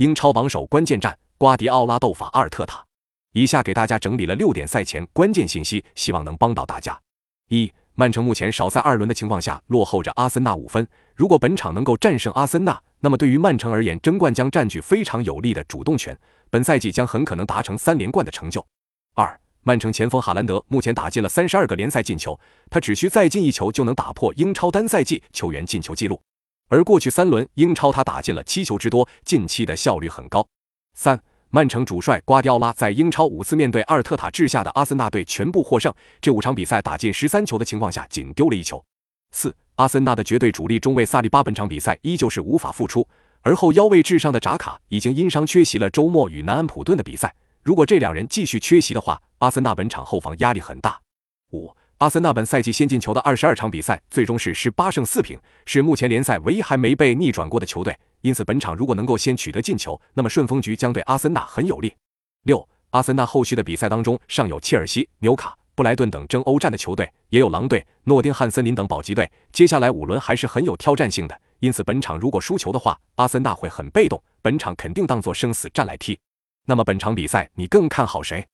英超榜首关键战，瓜迪奥拉斗法阿尔特塔。以下给大家整理了六点赛前关键信息，希望能帮到大家。一、曼城目前少赛二轮的情况下，落后着阿森纳五分。如果本场能够战胜阿森纳，那么对于曼城而言，争冠将占据非常有利的主动权，本赛季将很可能达成三连冠的成就。二、曼城前锋哈兰德目前打进了三十二个联赛进球，他只需再进一球就能打破英超单赛季球员进球纪录。而过去三轮英超他打进了七球之多，近期的效率很高。三。曼城主帅瓜迪奥拉在英超五次面对阿尔特塔治下的阿森纳队全部获胜，这五场比赛打进十三球的情况下，仅丢了一球。四，阿森纳的绝对主力中卫萨利巴本场比赛依旧是无法复出，而后腰位置上的扎卡已经因伤缺席了周末与南安普顿的比赛。如果这两人继续缺席的话，阿森纳本场后防压力很大。五。阿森纳本赛季先进球的二十二场比赛，最终是十八胜四平，是目前联赛唯一还没被逆转过的球队。因此，本场如果能够先取得进球，那么顺风局将对阿森纳很有利。六，阿森纳后续的比赛当中，尚有切尔西、纽卡、布莱顿等争欧战的球队，也有狼队、诺丁汉森林等保级队。接下来五轮还是很有挑战性的。因此，本场如果输球的话，阿森纳会很被动，本场肯定当做生死战来踢。那么本场比赛你更看好谁？